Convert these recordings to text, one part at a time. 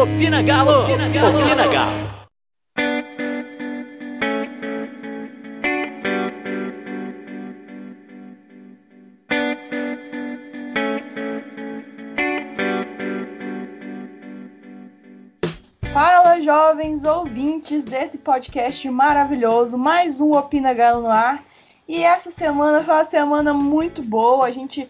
Opina Galo! Opina Galo! Opina Galo! Fala, jovens ouvintes desse podcast maravilhoso, mais um Opina Galo no ar. E essa semana foi uma semana muito boa. A gente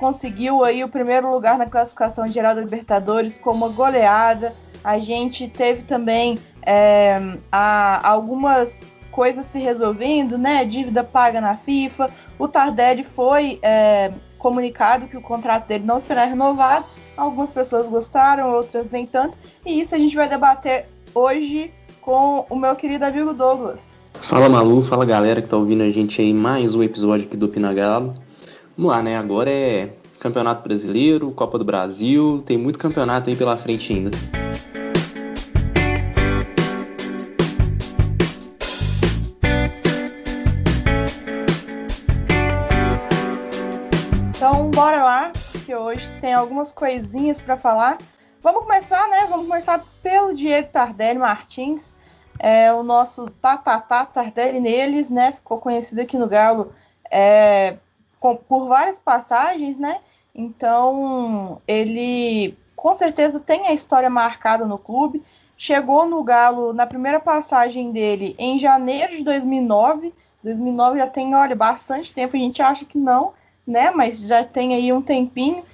conseguiu aí o primeiro lugar na classificação geral da Libertadores com uma goleada. A gente teve também é, a, algumas coisas se resolvendo, né? Dívida paga na FIFA. O Tardelli foi é, comunicado que o contrato dele não será renovado. Algumas pessoas gostaram, outras nem tanto. E isso a gente vai debater hoje com o meu querido amigo Douglas. Fala Malu, fala galera que tá ouvindo a gente aí mais um episódio aqui do Pinagalo. Vamos lá, né? Agora é Campeonato Brasileiro, Copa do Brasil, tem muito campeonato aí pela frente ainda. Então, bora lá, que hoje tem algumas coisinhas para falar. Vamos começar, né? Vamos começar pelo Diego Tardelli Martins, é, o nosso Tatatá Tardelli neles, né? Ficou conhecido aqui no Galo é, com, por várias passagens, né? Então, ele com certeza tem a história marcada no clube. Chegou no Galo na primeira passagem dele em janeiro de 2009. 2009 já tem, olha, bastante tempo. A gente acha que não, né? Mas já tem aí um tempinho.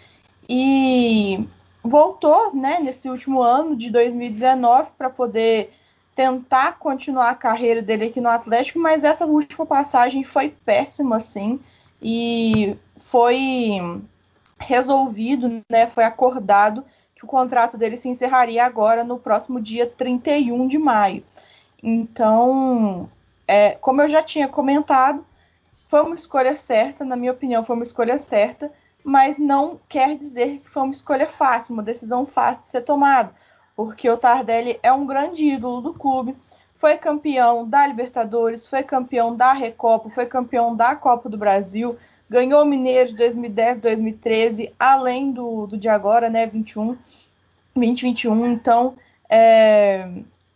E voltou, né, nesse último ano de 2019 para poder tentar continuar a carreira dele aqui no Atlético, mas essa última passagem foi péssima, assim, e foi resolvido, né, foi acordado que o contrato dele se encerraria agora no próximo dia 31 de maio. Então, é, como eu já tinha comentado, foi uma escolha certa, na minha opinião, foi uma escolha certa, mas não quer dizer que foi uma escolha fácil, uma decisão fácil de ser tomada, porque o Tardelli é um grande ídolo do clube, foi campeão da Libertadores, foi campeão da Recopa, foi campeão da Copa do Brasil, ganhou o Mineiro de 2010, 2013, além do, do de agora, né, 21, 2021. Então, é,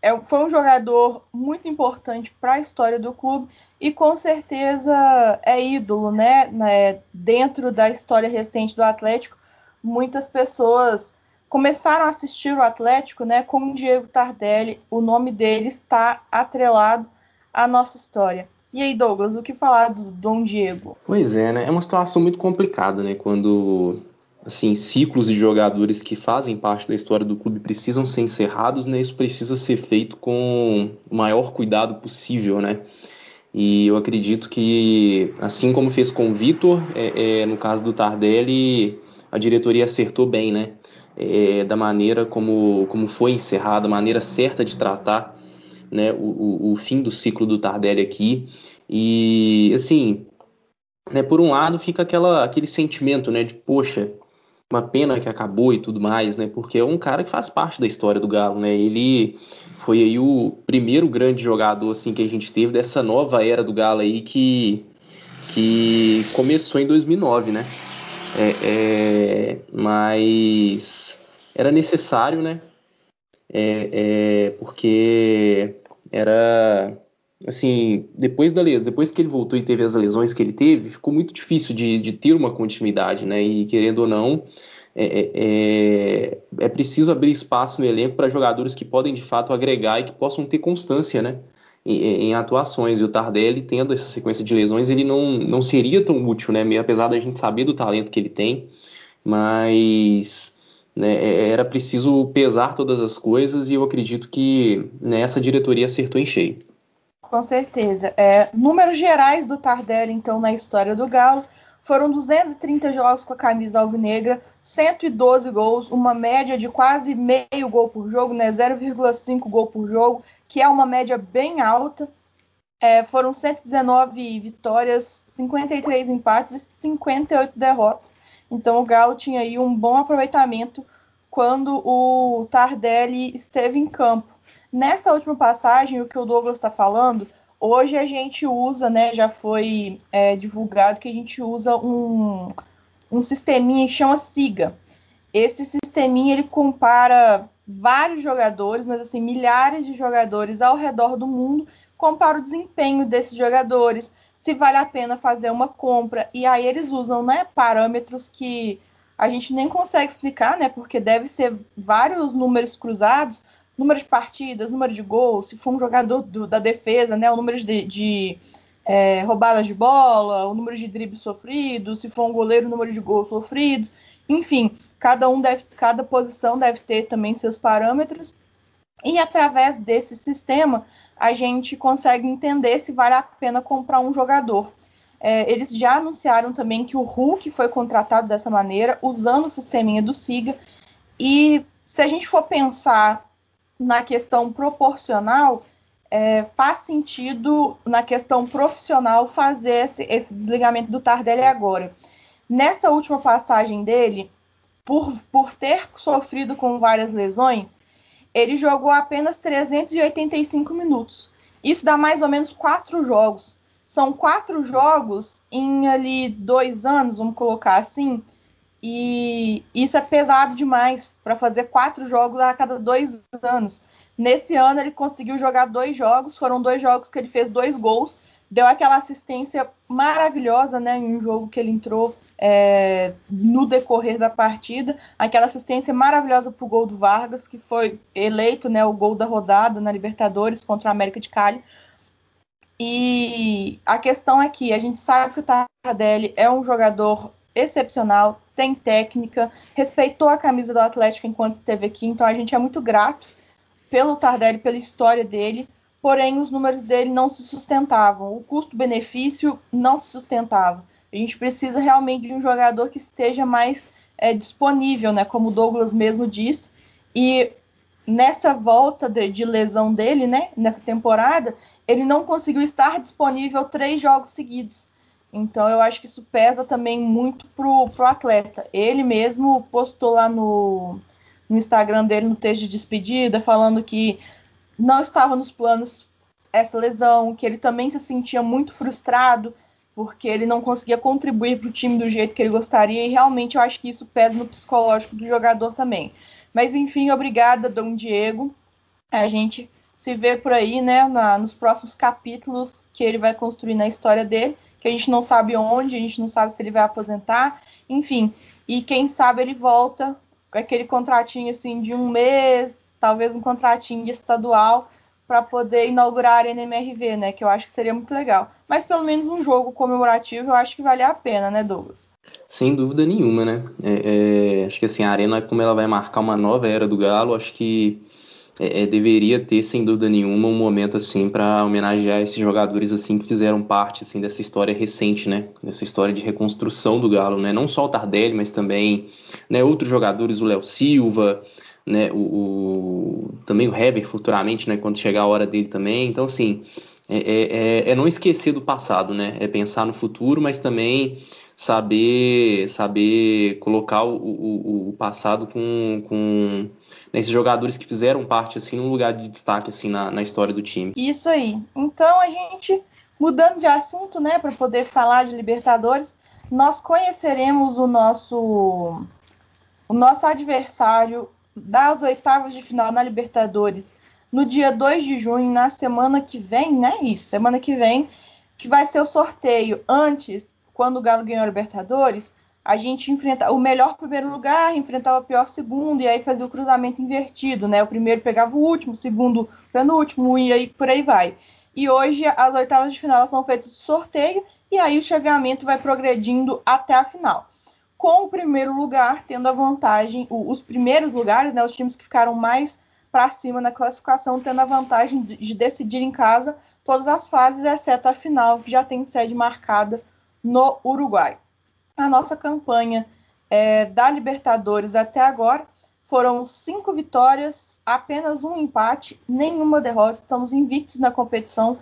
é, foi um jogador muito importante para a história do clube e com certeza é ídolo, né, né, dentro da história recente do Atlético. Muitas pessoas começaram a assistir o Atlético, né, com o Diego Tardelli. O nome dele está atrelado à nossa história. E aí, Douglas, o que falar do Dom Diego? Pois é, né? É uma situação muito complicada, né? Quando assim, ciclos de jogadores que fazem parte da história do clube precisam ser encerrados, né? Isso precisa ser feito com o maior cuidado possível, né? E eu acredito que, assim como fez com o Vitor, é, é, no caso do Tardelli, a diretoria acertou bem, né? É, da maneira como, como foi encerrada, a maneira certa de tratar né, o, o, fim do ciclo do Tardelli aqui. E, assim, né, por um lado fica aquela, aquele sentimento né, de, poxa, uma pena que acabou e tudo mais, né? Porque é um cara que faz parte da história do Galo, né? Ele foi aí o primeiro grande jogador assim que a gente teve dessa nova era do Galo aí que que começou em 2009, né? É, é, mas era necessário, né? É, é porque era assim, depois da lesão, depois que ele voltou e teve as lesões que ele teve, ficou muito difícil de, de ter uma continuidade, né? E querendo ou não, é, é, é, é preciso abrir espaço no elenco para jogadores que podem de fato agregar e que possam ter constância, né? Em, em, atuações. E o Tardelli, tendo essa sequência de lesões, ele não, não seria tão útil, né? Apesar da gente saber do talento que ele tem, mas né, é, era preciso pesar todas as coisas e eu acredito que nessa diretoria acertou em cheio. Com certeza. É, números gerais do Tardelli, então, na história do Galo, foram 230 jogos com a camisa alvinegra, 112 gols, uma média de quase meio gol por jogo, né, 0,5 gol por jogo, que é uma média bem alta. É, foram 119 vitórias, 53 empates e 58 derrotas. Então o Galo tinha aí um bom aproveitamento quando o Tardelli esteve em campo. Nessa última passagem, o que o Douglas está falando, hoje a gente usa, né, já foi é, divulgado que a gente usa um, um sisteminha que chama SIGA. Esse sisteminha ele compara vários jogadores, mas assim, milhares de jogadores ao redor do mundo, compara o desempenho desses jogadores, se vale a pena fazer uma compra. E aí eles usam né, parâmetros que a gente nem consegue explicar, né? Porque deve ser vários números cruzados, número de partidas, número de gols, se for um jogador do, da defesa, né? O número de, de é, roubadas de bola, o número de dribles sofridos, se for um goleiro, o número de gols sofridos. Enfim, cada um deve, cada posição deve ter também seus parâmetros. E através desse sistema, a gente consegue entender se vale a pena comprar um jogador. É, eles já anunciaram também que o Hulk foi contratado dessa maneira, usando o sisteminha do SIGA. E se a gente for pensar na questão proporcional, é, faz sentido na questão profissional fazer esse, esse, desligamento do Tardelli agora. Nessa última passagem dele, por, por ter sofrido com várias lesões, ele jogou apenas 385 minutos. Isso dá mais ou menos quatro jogos. São quatro jogos em ali dois anos, vamos colocar assim. E isso é pesado demais para fazer quatro jogos a cada dois anos. Nesse ano ele conseguiu jogar dois jogos, foram dois jogos que ele fez dois gols, deu aquela assistência maravilhosa, né, em um jogo que ele entrou é, no decorrer da partida, aquela assistência maravilhosa para o gol do Vargas, que foi eleito, né, o gol da rodada na Libertadores contra a América de Cali. E a questão é que a gente sabe que o Tardelli é um jogador excepcional, tem técnica, respeitou a camisa do Atlético enquanto esteve aqui, então a gente é muito grato pelo Tardelli, pela história dele, porém os números dele não se sustentavam, o custo-benefício não se sustentava. A gente precisa realmente de um jogador que esteja mais é, disponível, né, como o Douglas mesmo disse, e nessa volta de, de, lesão dele, né, nessa temporada, ele não conseguiu estar disponível três jogos seguidos. Então eu acho que isso pesa também muito pro, pro atleta. Ele mesmo postou lá no, no Instagram dele, no texto de despedida, falando que não estava nos planos essa lesão, que ele também se sentia muito frustrado porque ele não conseguia contribuir para o time do jeito que ele gostaria, e realmente eu acho que isso pesa no psicológico do jogador também. Mas enfim, obrigada, Dom Diego. A gente se vê por aí, né, na, nos próximos capítulos que ele vai construir na história dele que a gente não sabe onde, a gente não sabe se ele vai aposentar, enfim. E quem sabe ele volta com aquele contratinho assim de um mês, talvez um contratinho de estadual para poder inaugurar a Arena MRV, né? Que eu acho que seria muito legal. Mas pelo menos um jogo comemorativo eu acho que vale a pena, né, Douglas? Sem dúvida nenhuma, né? É, é, acho que assim, a Arena, como ela vai marcar uma nova era do Galo, acho que é, é, deveria ter sem dúvida nenhuma um momento assim para homenagear esses jogadores assim que fizeram parte assim dessa história recente, né? Dessa história de reconstrução do Galo, né? Não só o Tardelli, mas também né, outros jogadores, o Léo Silva, né? O, o, também o Hever futuramente, né? Quando chegar a hora dele também. Então assim é, é, é, é não esquecer do passado, né? É pensar no futuro, mas também saber saber colocar o, o, o passado com, com nesses jogadores que fizeram parte assim num lugar de destaque assim na, na história do time. Isso aí. Então a gente mudando de assunto, né, para poder falar de Libertadores, nós conheceremos o nosso o nosso adversário das oitavas de final na Libertadores no dia 2 de junho, na semana que vem, né? Isso, semana que vem, que vai ser o sorteio. Antes, quando o Galo ganhou a Libertadores, a gente enfrentava o melhor primeiro lugar, enfrentava o pior segundo, e aí fazia o cruzamento invertido, né? O primeiro pegava o último, o segundo penúltimo, e aí por aí vai. E hoje as oitavas de final são feitas de sorteio, e aí o chaveamento vai progredindo até a final. Com o primeiro lugar tendo a vantagem, os primeiros lugares, né, os times que ficaram mais para cima na classificação, tendo a vantagem de decidir em casa todas as fases, exceto a final, que já tem sede marcada no Uruguai a nossa campanha é, da Libertadores até agora foram cinco vitórias, apenas um empate, nenhuma derrota. Estamos invictos na competição,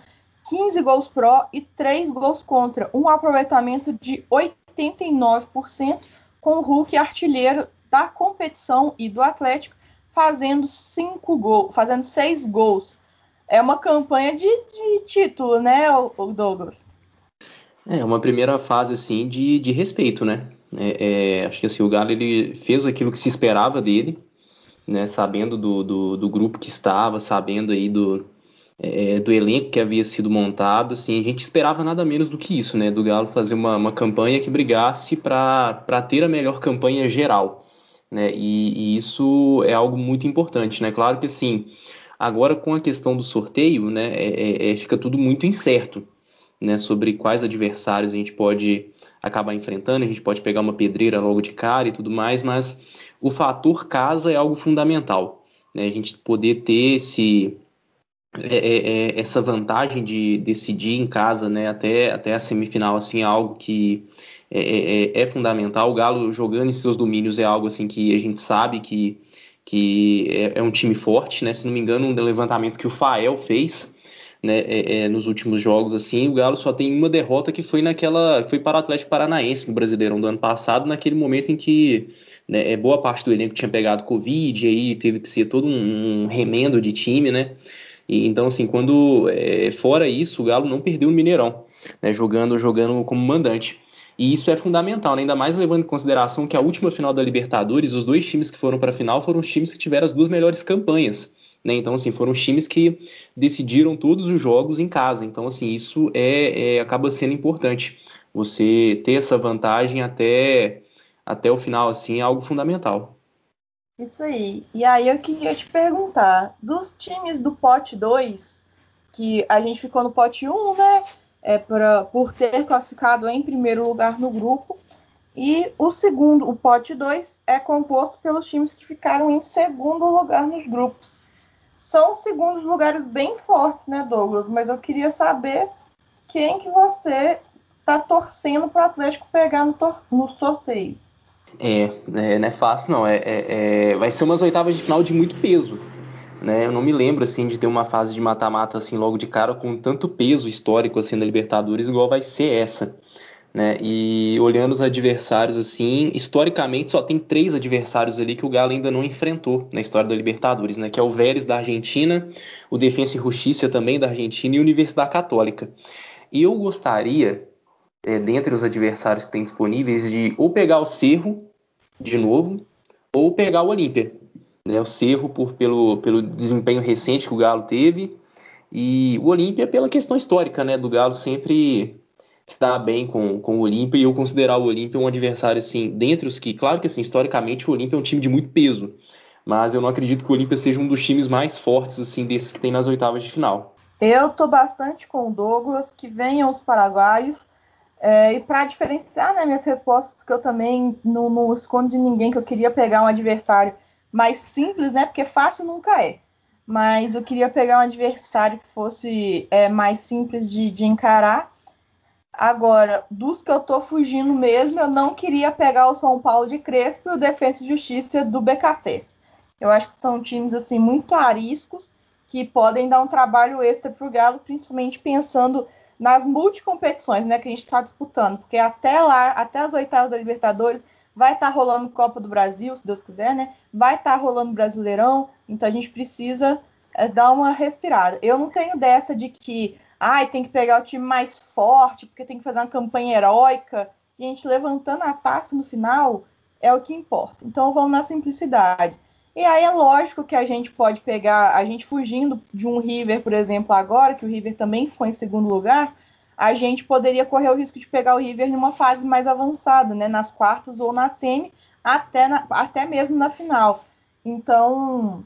15 gols pró e 3 gols contra, um aproveitamento de 89%, com o Hulk artilheiro da competição e do Atlético fazendo cinco gols, fazendo seis gols. É uma campanha de, de título, né, Douglas? É uma primeira fase assim de, de respeito, né? É, é, acho que assim, o Galo ele fez aquilo que se esperava dele, né, sabendo do, do, do grupo que estava, sabendo aí do, é, do elenco que havia sido montado, assim, a gente esperava nada menos do que isso, né, do Galo fazer uma, uma campanha que brigasse para ter a melhor campanha geral, né, e, e, isso é algo muito importante, né, claro que assim, agora com a questão do sorteio, né, é, é, é, fica tudo muito incerto, né, sobre quais adversários a gente pode acabar enfrentando, a gente pode pegar uma pedreira logo de cara e tudo mais, mas o fator casa é algo fundamental, né, a gente poder ter esse é, é, é, essa vantagem de decidir em casa, né, até, até a semifinal, assim, é algo que é, é, é, é, fundamental. O Galo jogando em seus domínios é algo assim que a gente sabe que, que é, um time forte, né? Se não me engano, um levantamento que o Fael fez né, nos últimos jogos, assim, o Galo só tem uma derrota que foi naquela, foi para o Atlético Paranaense no Brasileirão do ano passado, naquele momento em que né, boa parte do elenco tinha pegado Covid, e aí teve que ser todo um, um remendo de time, né? E, então, assim, quando é, fora isso, o Galo não perdeu o Mineirão, né, jogando, jogando como mandante. E isso é fundamental, né? ainda mais levando em consideração que a última final da Libertadores, os dois times que foram para a final foram os times que tiveram as duas melhores campanhas. Né? Então, assim, foram os times que decidiram todos os jogos em casa. Então, assim, isso é, é acaba sendo importante. Você ter essa vantagem até, até o final, assim, é algo fundamental. Isso aí. E aí eu queria te perguntar, dos times do pote 2, que a gente ficou no pote 1, um, né? É pra, por ter classificado em primeiro lugar no grupo. E o segundo, o pote 2, é composto pelos times que ficaram em segundo lugar nos grupos. São segundos lugares bem fortes, né, Douglas? Mas eu queria saber quem que você tá torcendo para o Atlético pegar no, no sorteio. É, é, não é fácil não. É, é, é, vai ser umas oitavas de final de muito peso. Né? Eu não me lembro assim de ter uma fase de mata-mata assim logo de cara com tanto peso histórico assim na Libertadores igual vai ser essa. Né? E olhando os adversários assim, historicamente só tem três adversários ali que o Galo ainda não enfrentou na história da Libertadores, né? Que é o Vélez da Argentina, o Defensa e Justiça também da Argentina e a Universidade Católica. E eu gostaria é, dentre os adversários que tem disponíveis, de ou pegar o Cerro de novo, ou pegar o Olímpia. Né? O Cerro por, pelo, pelo desempenho recente que o Galo teve, e o Olímpia pela questão histórica né, do Galo sempre se dar bem com, com o Olímpia, e eu considerar o Olímpia um adversário, assim, dentre os que, claro que assim, historicamente o Olímpia é um time de muito peso, mas eu não acredito que o Olímpia seja um dos times mais fortes, assim, desses que tem nas oitavas de final. Eu tô bastante com o Douglas, que venham os paraguaios, é, e para diferenciar né, minhas respostas, que eu também não, não, escondo de ninguém que eu queria pegar um adversário mais simples, né? Porque fácil nunca é. Mas eu queria pegar um adversário que fosse é, mais simples de, de, encarar. Agora, dos que eu tô fugindo mesmo, eu não queria pegar o São Paulo de Crespo e o Defensa e Justiça do BKSS. Eu acho que são times assim muito ariscos que podem dar um trabalho extra para o Galo, principalmente pensando nas multicompetições né, que a gente está disputando, porque até lá, até as oitavas da Libertadores, vai estar tá rolando Copa do Brasil, se Deus quiser, né? Vai estar tá rolando Brasileirão, então a gente precisa é, dar uma respirada. Eu não tenho dessa de que, ai, tem que pegar o time mais forte, porque tem que fazer uma campanha heróica, e a gente levantando a taça no final é o que importa. Então vamos na simplicidade. E aí é lógico que a gente pode pegar, a gente fugindo de um River, por exemplo, agora, que o River também ficou em segundo lugar, a gente poderia correr o risco de pegar o River numa fase mais avançada, né, nas quartas ou na semi, até, na, até mesmo na final. Então,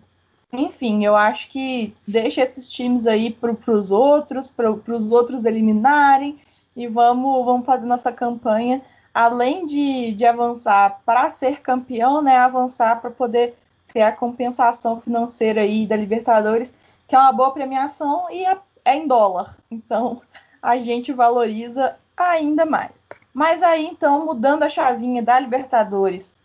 enfim, eu acho que deixa esses times aí para os outros, para os outros eliminarem, e vamos, vamos fazer nossa campanha, além de, de avançar para ser campeão, né, avançar para poder ter a compensação financeira aí da Libertadores, que é uma boa premiação e é, é em dólar. Então a gente valoriza ainda mais. Mas aí então, mudando a chavinha da Libertadores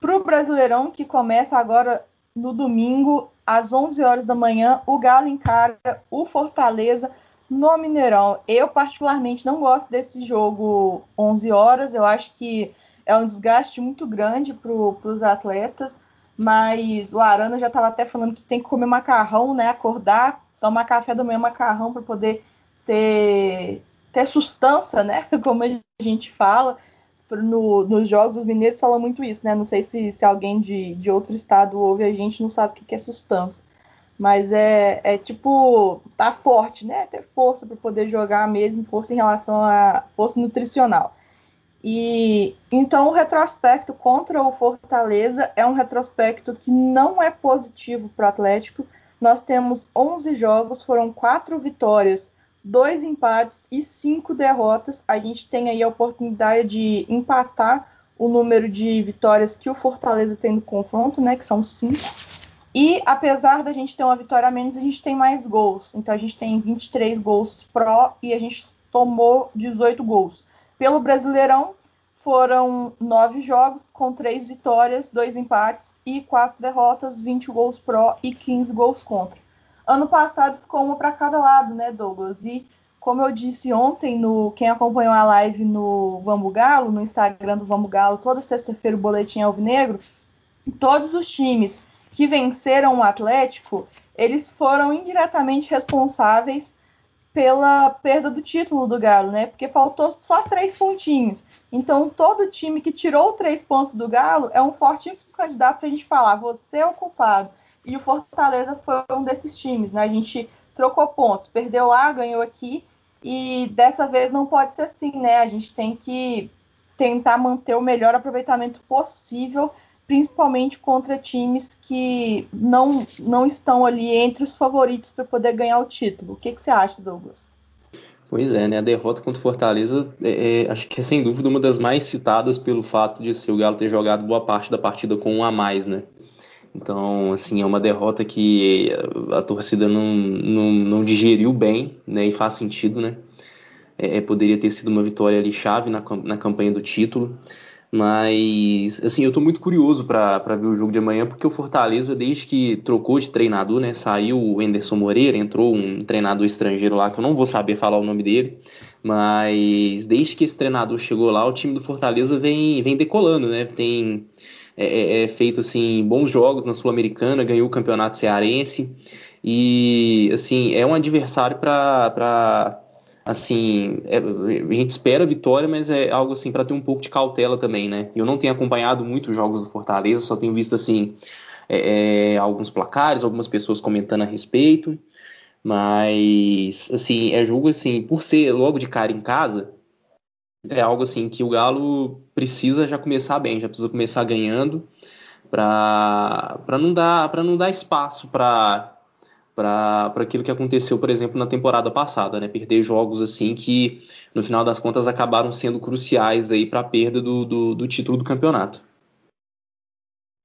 para o Brasileirão, que começa agora no domingo, às 11 horas da manhã, o Galo encara o Fortaleza no Mineirão. Eu, particularmente, não gosto desse jogo 11 horas. Eu acho que é um desgaste muito grande para os atletas mas o Arana já estava até falando que tem que comer macarrão, né? Acordar, tomar café da manhã macarrão para poder ter, ter sustância, né? Como a gente fala, no, nos jogos, os mineiros falam muito isso, né? Não sei se, se alguém de, de outro estado ouve a gente, não sabe o que é sustância. Mas é, é tipo, tá forte, né? Ter força para poder jogar mesmo, força em relação a força nutricional. E então o retrospecto contra o Fortaleza é um retrospecto que não é positivo para o Atlético. Nós temos 11 jogos, foram quatro vitórias, dois empates e cinco derrotas. A gente tem aí a oportunidade de empatar o número de vitórias que o Fortaleza tem no confronto, né? Que são cinco. E apesar da gente ter uma vitória a menos, a gente tem mais gols. Então a gente tem 23 gols pró e a gente tomou 18 gols. Pelo Brasileirão, foram nove jogos com três vitórias, dois empates e quatro derrotas, 20 gols pró e 15 gols contra. Ano passado ficou uma para cada lado, né, Douglas? E como eu disse ontem, no quem acompanhou a live no Vamos Galo, no Instagram do Vamos Galo, toda sexta-feira o boletim Alvinegro, todos os times que venceram o Atlético, eles foram indiretamente responsáveis pela perda do título do Galo, né? Porque faltou só três pontinhos. Então, todo time que tirou três pontos do Galo é um fortíssimo candidato para a gente falar: você é o culpado. E o Fortaleza foi um desses times, né? A gente trocou pontos, perdeu lá, ganhou aqui. E dessa vez não pode ser assim, né? A gente tem que tentar manter o melhor aproveitamento possível principalmente contra times que não, não estão ali entre os favoritos para poder ganhar o título. O que, que você acha, Douglas? Pois é, né? A derrota contra o Fortaleza é, é, acho que é sem dúvida uma das mais citadas pelo fato de ser o Galo ter jogado boa parte da partida com um a mais, né? Então, assim, é uma derrota que a torcida não, não, não digeriu bem, né? E faz sentido, né? É, é poderia ter sido uma vitória ali chave na, na campanha do título. Mas, assim, eu tô muito curioso para ver o jogo de amanhã, porque o Fortaleza, desde que trocou de treinador, né? Saiu o Enderson Moreira, entrou um treinador estrangeiro lá, que eu não vou saber falar o nome dele, mas desde que esse treinador chegou lá, o time do Fortaleza vem, vem decolando, né? Tem é, é, é feito, assim, bons jogos na Sul-Americana, ganhou o campeonato cearense, e, assim, é um adversário para assim, é, a gente espera a vitória, mas é algo assim para ter um pouco de cautela também, né? Eu não tenho acompanhado muito os jogos do Fortaleza, só tenho visto assim é, é, alguns placares, algumas pessoas comentando a respeito, mas assim é jogo assim por ser logo de cara em casa é algo assim que o Galo precisa já começar bem, já precisa começar ganhando para não dar para não dar espaço para para aquilo que aconteceu, por exemplo, na temporada passada, né? Perder jogos assim que, no final das contas, acabaram sendo cruciais aí para a perda do, do, do, título do campeonato.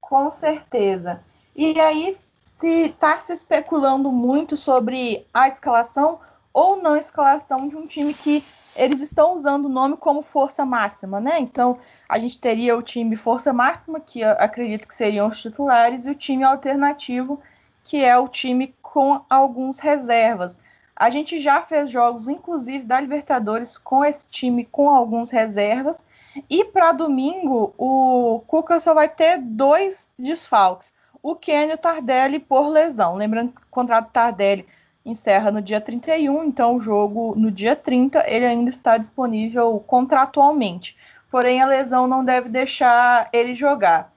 Com certeza. E aí, se está se especulando muito sobre a escalação ou não escalação de um time que eles estão usando o nome como força máxima, né? Então, a gente teria o time força máxima, que acredito que seriam os titulares, e o time alternativo, que é o time com alguns reservas. A gente já fez jogos, inclusive da Libertadores, com esse time com alguns reservas. E para domingo, o Cuca só vai ter dois desfalques: o Kenny o Tardelli por lesão. Lembrando que o contrato Tardelli encerra no dia 31, então o jogo no dia 30 ele ainda está disponível contratualmente. Porém, a lesão não deve deixar ele jogar.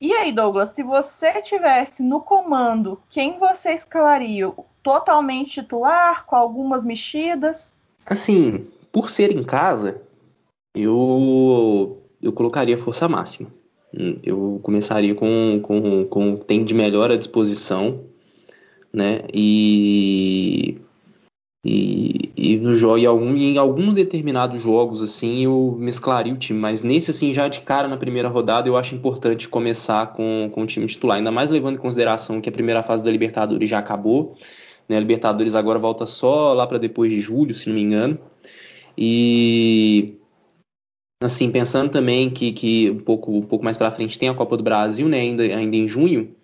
E aí, Douglas, se você tivesse no comando, quem você escalaria? Totalmente titular, com algumas mexidas? Assim, por ser em casa, eu, eu colocaria força máxima. Eu começaria com, com, com tem de melhor à disposição, né? E e, e no jogo, e, algum, em alguns determinados jogos, assim, eu mesclaria o time. Mas nesse, assim, já de cara na primeira rodada, eu acho importante começar com, com o time titular. Ainda mais levando em consideração que a primeira fase da Libertadores já acabou. Né? A Libertadores agora volta só lá para depois de julho, se não me engano. E assim, pensando também que, que um, pouco, um pouco mais para frente tem a Copa do Brasil, né, ainda, ainda em junho,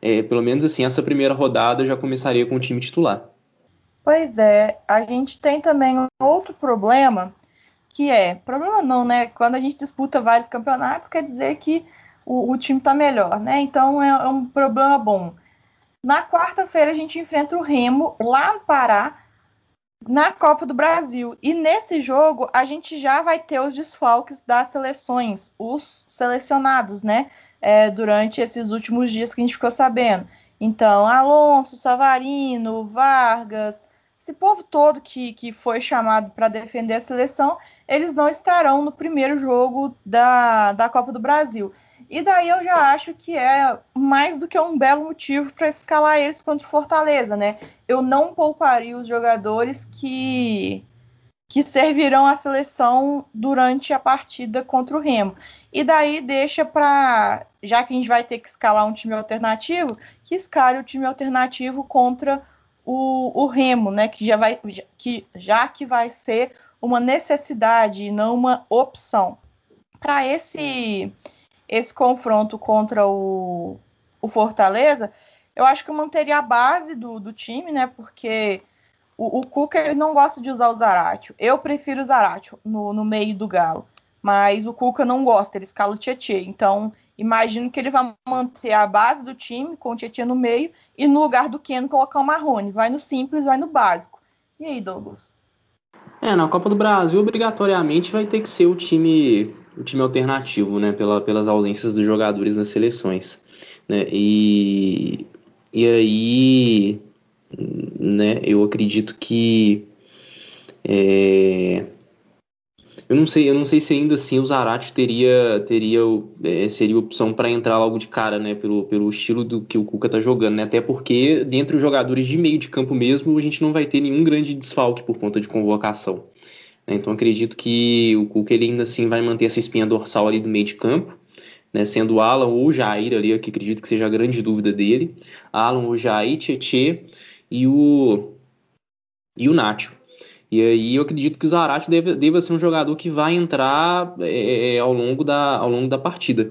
é, pelo menos assim, essa primeira rodada já começaria com o time titular. Pois é, a gente tem também outro problema, que é, problema não, né? Quando a gente disputa vários campeonatos, quer dizer que o, o time está melhor, né? Então é, é, um problema bom. Na quarta-feira a gente enfrenta o Remo lá no Pará. Na Copa do Brasil. E nesse jogo a gente já vai ter os desfalques das seleções, os selecionados, né? É, durante esses últimos dias que a gente ficou sabendo. Então, Alonso, Savarino, Vargas, esse povo todo que, que foi chamado para defender a seleção, eles não estarão no primeiro jogo da, da Copa do Brasil. E daí eu já acho que é mais do que um belo motivo para escalar eles contra o Fortaleza, né? Eu não pouparia os jogadores que que servirão à seleção durante a partida contra o Remo. E daí deixa para, já que a gente vai ter que escalar um time alternativo, que escale o time alternativo contra o, o Remo, né? Que já vai, que já que vai ser uma necessidade e não uma opção. Para esse esse confronto contra o, o Fortaleza, eu acho que eu manteria a base do, do time, né? Porque o, o Cuca ele não gosta de usar o Zaratio. Eu prefiro o Zaratio no, no meio do Galo. Mas o Cuca não gosta, ele escala o Tietchan. Então, imagino que ele vai manter a base do time com o Tietchan no meio e no lugar do Keno colocar o Marrone. Vai no simples, vai no básico. E aí, Douglas? É, na Copa do Brasil, obrigatoriamente vai ter que ser o time o time alternativo, né, pela, pelas ausências dos jogadores nas seleções, né, e, e aí, né, eu acredito que é, eu não sei, eu não sei se ainda assim o Zarate teria, teria é, seria opção para entrar logo de cara, né, pelo, pelo estilo do que o Cuca tá jogando, né, até porque dentre os jogadores de meio de campo mesmo a gente não vai ter nenhum grande desfalque por conta de convocação. Né? Então acredito que o Cuca ele ainda assim vai manter essa espinha dorsal ali do meio de campo, né? sendo o Alan ou o Jair ali, que acredito que seja a grande dúvida dele. Alan, o Jair, Tietê e o, e o Nacho. E aí eu acredito que o Zarate deve, deve ser um jogador que vai entrar é, é, ao, longo da, ao longo da partida.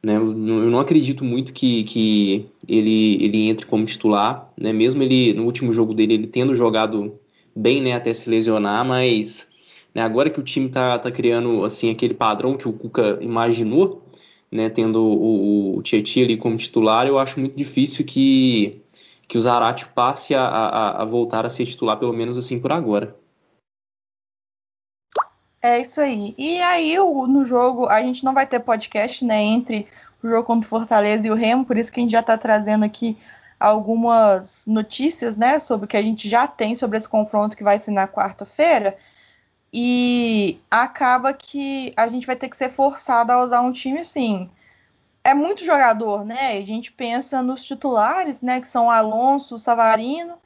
Né? Eu não acredito muito que, que ele, ele entre como titular, né? mesmo ele no último jogo dele ele tendo jogado bem né, até se lesionar, mas né? Agora que o time está tá criando assim aquele padrão que o Cuca imaginou, né? tendo o, o Tietchan ali como titular, eu acho muito difícil que, que o Zarate passe a, a, a voltar a ser titular, pelo menos assim por agora. É isso aí. E aí, no jogo, a gente não vai ter podcast, né, entre o jogo contra o Fortaleza e o Remo, por isso que a gente já está trazendo aqui algumas notícias, né, sobre o que a gente já tem sobre esse confronto que vai ser na quarta-feira. E acaba que a gente vai ter que ser forçado a usar um time assim. É muito jogador, né? A gente pensa nos titulares, né? Que são Alonso, Savarino.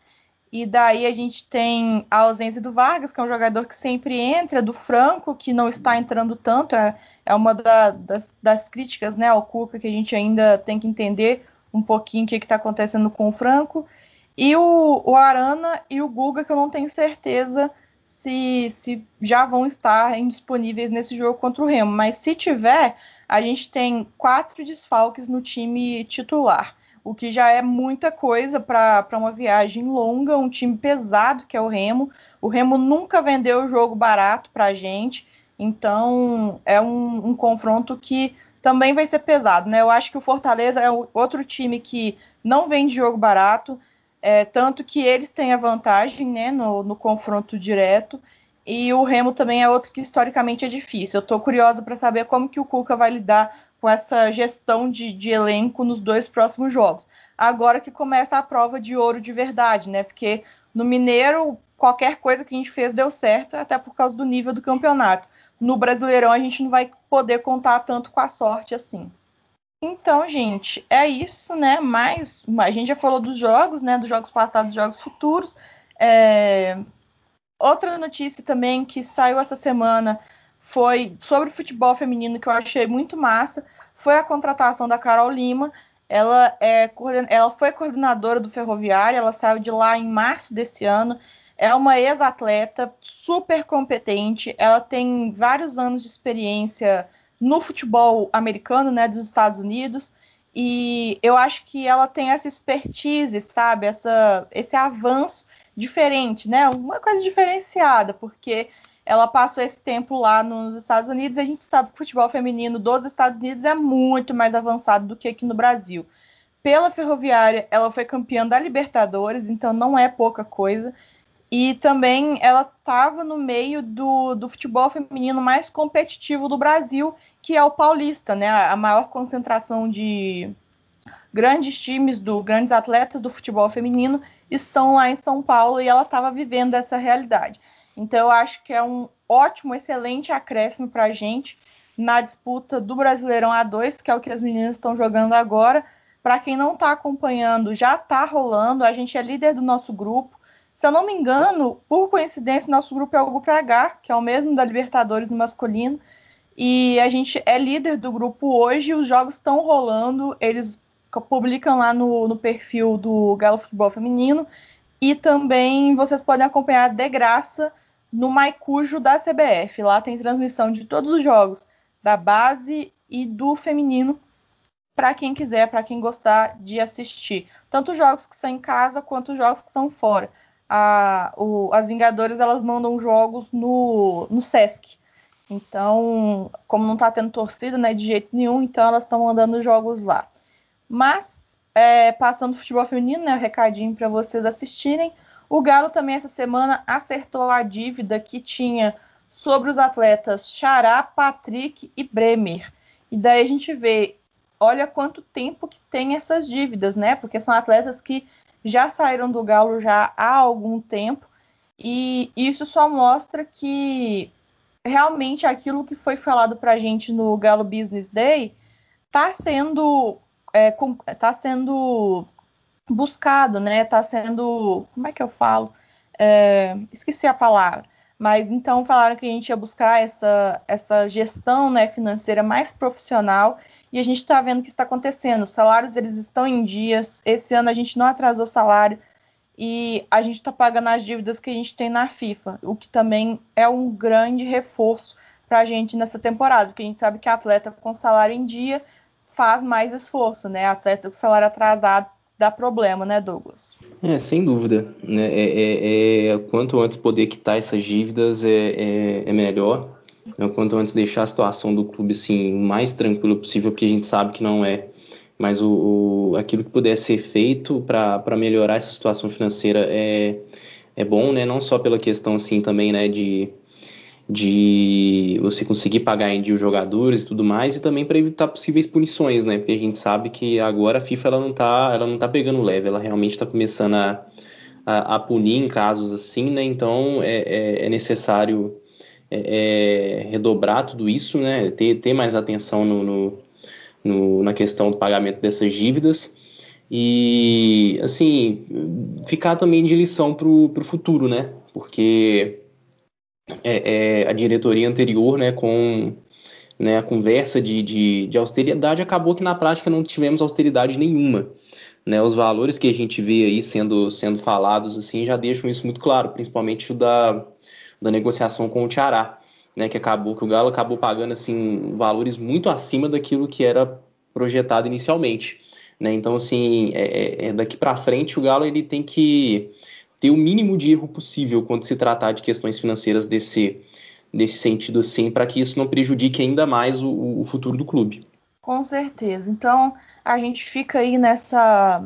E daí a gente tem a ausência do Vargas, que é um jogador que sempre entra, do Franco, que não está entrando tanto. É, é uma da, das, das, críticas né, ao Cuca que a gente ainda tem que entender um pouquinho o que está acontecendo com o Franco. E o, o Arana e o Guga, que eu não tenho certeza se, se já vão estar indisponíveis nesse jogo contra o Remo. Mas se tiver, a gente tem quatro desfalques no time titular, o que já é muita coisa para uma viagem longa, um time pesado que é o Remo. O Remo nunca vendeu o jogo barato para a gente, então é um, um confronto que também vai ser pesado, né? Eu acho que o Fortaleza é outro time que não vende jogo barato, é, tanto que eles têm a vantagem né, no, no, confronto direto. E o Remo também é outro que historicamente é difícil. Eu estou curiosa para saber como que o Cuca vai lidar com essa gestão de, de, elenco nos dois próximos jogos. Agora que começa a prova de ouro de verdade, né? Porque no Mineiro, qualquer coisa que a gente fez deu certo, até por causa do nível do campeonato. No Brasileirão, a gente não vai poder contar tanto com a sorte assim. Então, gente, é isso, né? Mas a gente já falou dos jogos, né? Dos jogos passados, dos jogos futuros. É... Outra notícia também que saiu essa semana foi sobre o futebol feminino que eu achei muito massa. Foi a contratação da Carol Lima. Ela, é, ela foi coordenadora do Ferroviário, ela saiu de lá em março desse ano. É uma ex-atleta super competente. Ela tem vários anos de experiência no futebol americano, né, dos Estados Unidos. E eu acho que ela tem essa expertise, sabe, essa, esse avanço diferente, né, uma coisa diferenciada, porque ela passou esse tempo lá nos Estados Unidos e a gente sabe que o futebol feminino dos Estados Unidos é muito mais avançado do que aqui no Brasil. Pela Ferroviária, ela foi campeã da Libertadores, então não é pouca coisa. E também ela estava no meio do, do futebol feminino mais competitivo do Brasil, que é o paulista, né? A maior concentração de grandes times, do grandes atletas do futebol feminino estão lá em São Paulo e ela estava vivendo essa realidade. Então eu acho que é um ótimo, excelente acréscimo para a gente na disputa do Brasileirão A2, que é o que as meninas estão jogando agora. Para quem não está acompanhando, já está rolando. A gente é líder do nosso grupo. Se eu não me engano, por coincidência, nosso grupo é o Grupo H, que é o mesmo da Libertadores no masculino. E a gente é líder do grupo hoje. Os jogos estão rolando. Eles publicam lá no, no perfil do Galo Futebol Feminino. E também vocês podem acompanhar de graça no Maicujo da CBF. Lá tem transmissão de todos os jogos da base e do feminino para quem quiser, para quem gostar de assistir. Tanto os jogos que são em casa quanto os jogos que são fora a, o, as Vingadoras elas mandam jogos no, no Sesc. Então, como não está tendo torcida, né, de jeito nenhum, então elas estão mandando jogos lá. Mas, é, passando o futebol feminino, né, recadinho para vocês assistirem. O Galo também essa semana acertou a dívida que tinha sobre os atletas Xará, Patrick e Bremer. E daí a gente vê, olha quanto tempo que tem essas dívidas, né? Porque são atletas que já saíram do Galo já há algum tempo, e isso só mostra que realmente aquilo que foi falado para a gente no Galo Business Day está sendo é, tá sendo buscado, né? Está sendo como é que eu falo? É, esqueci a palavra. Mas então falaram que a gente ia buscar essa, essa gestão né, financeira mais profissional e a gente está vendo que está acontecendo. Os salários eles estão em dias. Esse ano a gente não atrasou salário e a gente está pagando as dívidas que a gente tem na FIFA, o que também é um grande reforço para a gente nessa temporada, porque a gente sabe que atleta com salário em dia faz mais esforço, né? Atleta com salário atrasado dá problema, né, Douglas? É, sem dúvida. Né? É, é, é, quanto antes poder quitar essas dívidas é, é, é melhor. Né? Quanto antes deixar a situação do clube assim, o mais tranquila possível, porque a gente sabe que não é. Mas o, o aquilo que puder ser feito para melhorar essa situação financeira é, é bom, né? Não só pela questão assim também, né, de de você conseguir pagar em dia os jogadores e tudo mais, e também para evitar possíveis punições, né? Porque a gente sabe que agora a FIFA ela não tá, ela não tá pegando leve, ela realmente está começando a, a, a, punir em casos assim, né? Então é, é, é necessário é, é, redobrar tudo isso, né? Ter, ter mais atenção no, no, no, na questão do pagamento dessas dívidas e assim ficar também de lição para o futuro, né? Porque é, é, a diretoria anterior, né, com né, a conversa de, de, de, austeridade, acabou que na prática não tivemos austeridade nenhuma. Né, os valores que a gente vê aí sendo, sendo falados assim já deixam isso muito claro, principalmente o da, da negociação com o Tiará, né, que acabou que o Galo acabou pagando assim valores muito acima daquilo que era projetado inicialmente. Né, então assim, é, é, é daqui para frente o Galo ele tem que ter o mínimo de erro possível quando se tratar de questões financeiras desse, desse sentido, sim, para que isso não prejudique ainda mais o, o futuro do clube. Com certeza. Então a gente fica aí nessa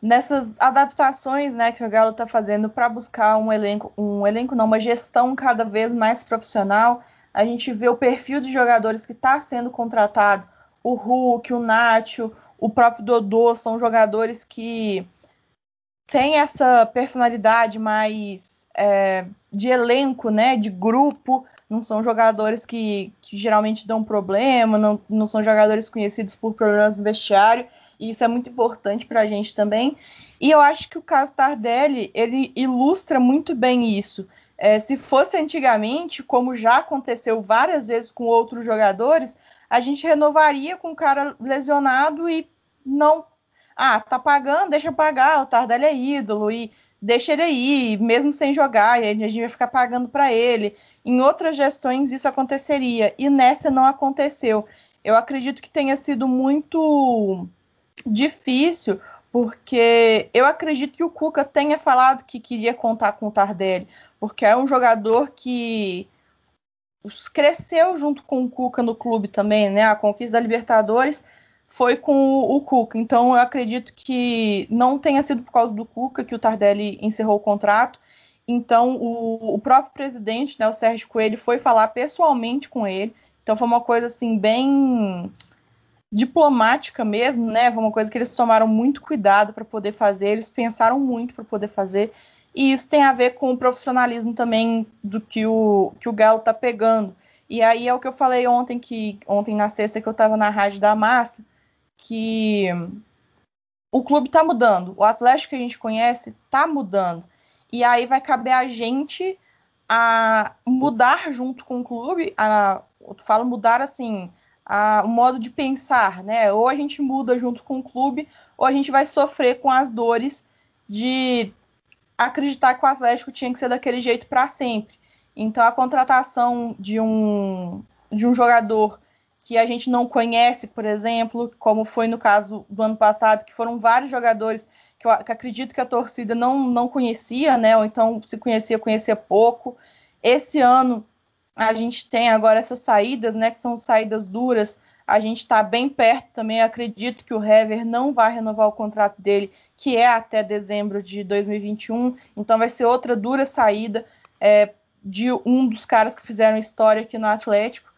nessas adaptações né, que o Galo está fazendo para buscar um elenco, um elenco não, uma gestão cada vez mais profissional. A gente vê o perfil de jogadores que está sendo contratado, o Hulk, o Nacho, o próprio Dodô, são jogadores que tem essa personalidade mais é, de elenco, né, de grupo, não são jogadores que, que, geralmente dão problema, não, não são jogadores conhecidos por problemas no vestiário, e isso é muito importante para a gente também. E eu acho que o caso Tardelli, ele ilustra muito bem isso. É, se fosse antigamente, como já aconteceu várias vezes com outros jogadores, a gente renovaria com o cara lesionado e não ah, tá pagando, deixa pagar, o Tardelli é ídolo e deixa ele aí, mesmo sem jogar, e a gente vai ficar pagando para ele. Em outras gestões isso aconteceria e nessa não aconteceu. Eu acredito que tenha sido muito difícil, porque eu acredito que o Cuca tenha falado que queria contar com o Tardelli, porque é um jogador que cresceu junto com o Cuca no clube também, né? A conquista da Libertadores foi com o, Cuca. Então eu acredito que não tenha sido por causa do Cuca que o Tardelli encerrou o contrato. Então, o, o, próprio presidente, né, o Sérgio Coelho, foi falar pessoalmente com ele. Então, foi uma coisa assim bem diplomática mesmo, né? Foi uma coisa que eles tomaram muito cuidado para poder fazer, eles pensaram muito para poder fazer. E isso tem a ver com o profissionalismo também do que o, que o Galo está pegando. E aí é o que eu falei ontem, que ontem na sexta que eu estava na rádio da Massa, que o clube está mudando. O Atlético que a gente conhece está mudando. E aí vai caber a gente a mudar junto com o clube. A, eu falo mudar assim, a, o modo de pensar, né? Ou a gente muda junto com o clube, ou a gente vai sofrer com as dores de acreditar que o Atlético tinha que ser daquele jeito para sempre. Então a contratação de um, de um jogador que a gente não conhece, por exemplo, como foi no caso do ano passado, que foram vários jogadores que eu que acredito que a torcida não, não conhecia, né? Ou então se conhecia, conhecia pouco. Esse ano a gente tem agora essas saídas, né? Que são saídas duras. A gente está bem perto também. Acredito que o Hever não vai renovar o contrato dele, que é até dezembro de 2021. Então vai ser outra dura saída é, de um dos caras que fizeram história aqui no Atlético.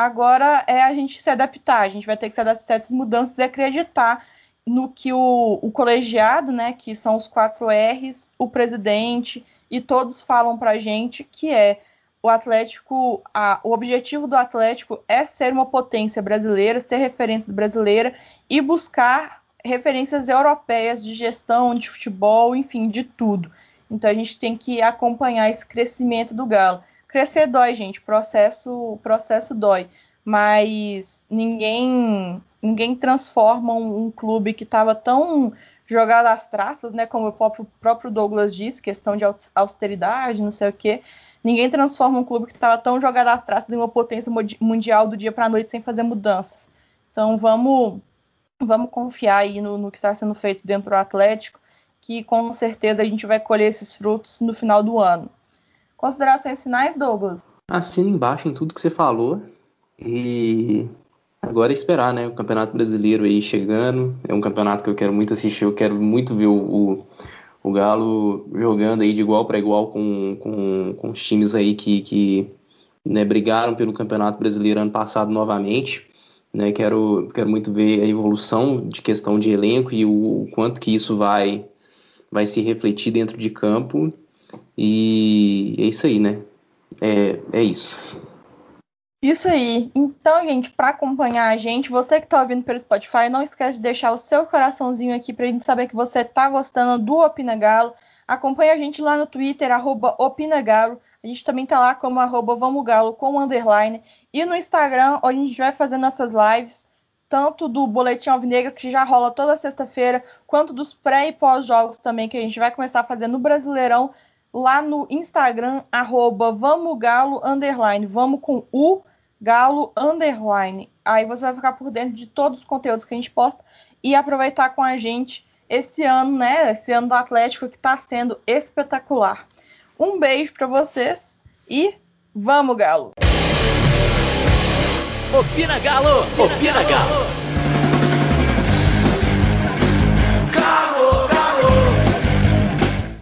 Agora é a gente se adaptar. A gente vai ter que se adaptar a essas mudanças e acreditar no que o, o colegiado, né, que são os quatro R's, o presidente e todos falam para a gente que é o Atlético, a, o objetivo do Atlético é ser uma potência brasileira, ser referência brasileira e buscar referências europeias de gestão, de futebol, enfim, de tudo. Então a gente tem que acompanhar esse crescimento do Galo. Crescer dói, gente, processo, processo dói, mas ninguém ninguém transforma um, um clube que estava tão jogado às traças, né, como o próprio, próprio Douglas disse, questão de austeridade, não sei o quê. Ninguém transforma um clube que estava tão jogado às traças em uma potência mundial do dia para a noite sem fazer mudanças. Então vamos vamos confiar aí no, no que está sendo feito dentro do Atlético, que com certeza a gente vai colher esses frutos no final do ano. Considerações finais, Douglas? Assina embaixo em tudo que você falou. E agora é esperar, né? O Campeonato Brasileiro aí chegando. É um campeonato que eu quero muito assistir. Eu quero muito ver o, o Galo jogando aí de igual para igual com, com, com, os times aí que, que né, brigaram pelo Campeonato Brasileiro ano passado novamente. Né, quero, quero muito ver a evolução de questão de elenco e o, o quanto que isso vai, vai se refletir dentro de campo. E é isso aí, né? É, é isso. Isso aí. Então, gente, para acompanhar a gente, você que está ouvindo pelo Spotify, não esquece de deixar o seu coraçãozinho aqui para a gente saber que você está gostando do Opina Galo. Acompanhe a gente lá no Twitter, arroba OpinaGalo. A gente também tá lá como arroba Vamos Galo com underline. E no Instagram, onde a gente vai fazendo essas lives, tanto do Boletim Alvinegro, que já rola toda sexta-feira, quanto dos pré e pós-jogos também, que a gente vai começar a fazer no Brasileirão, lá no Instagram, arroba Vamos Galo, underline. Vamos com Galo Underline. Aí você vai ficar por dentro de todos os conteúdos que a gente posta e aproveitar com a gente esse ano, né? Esse ano do Atlético que está sendo espetacular. Um beijo para vocês e vamos, Galo! Opina Galo! Opina, Opina Galo. Galo.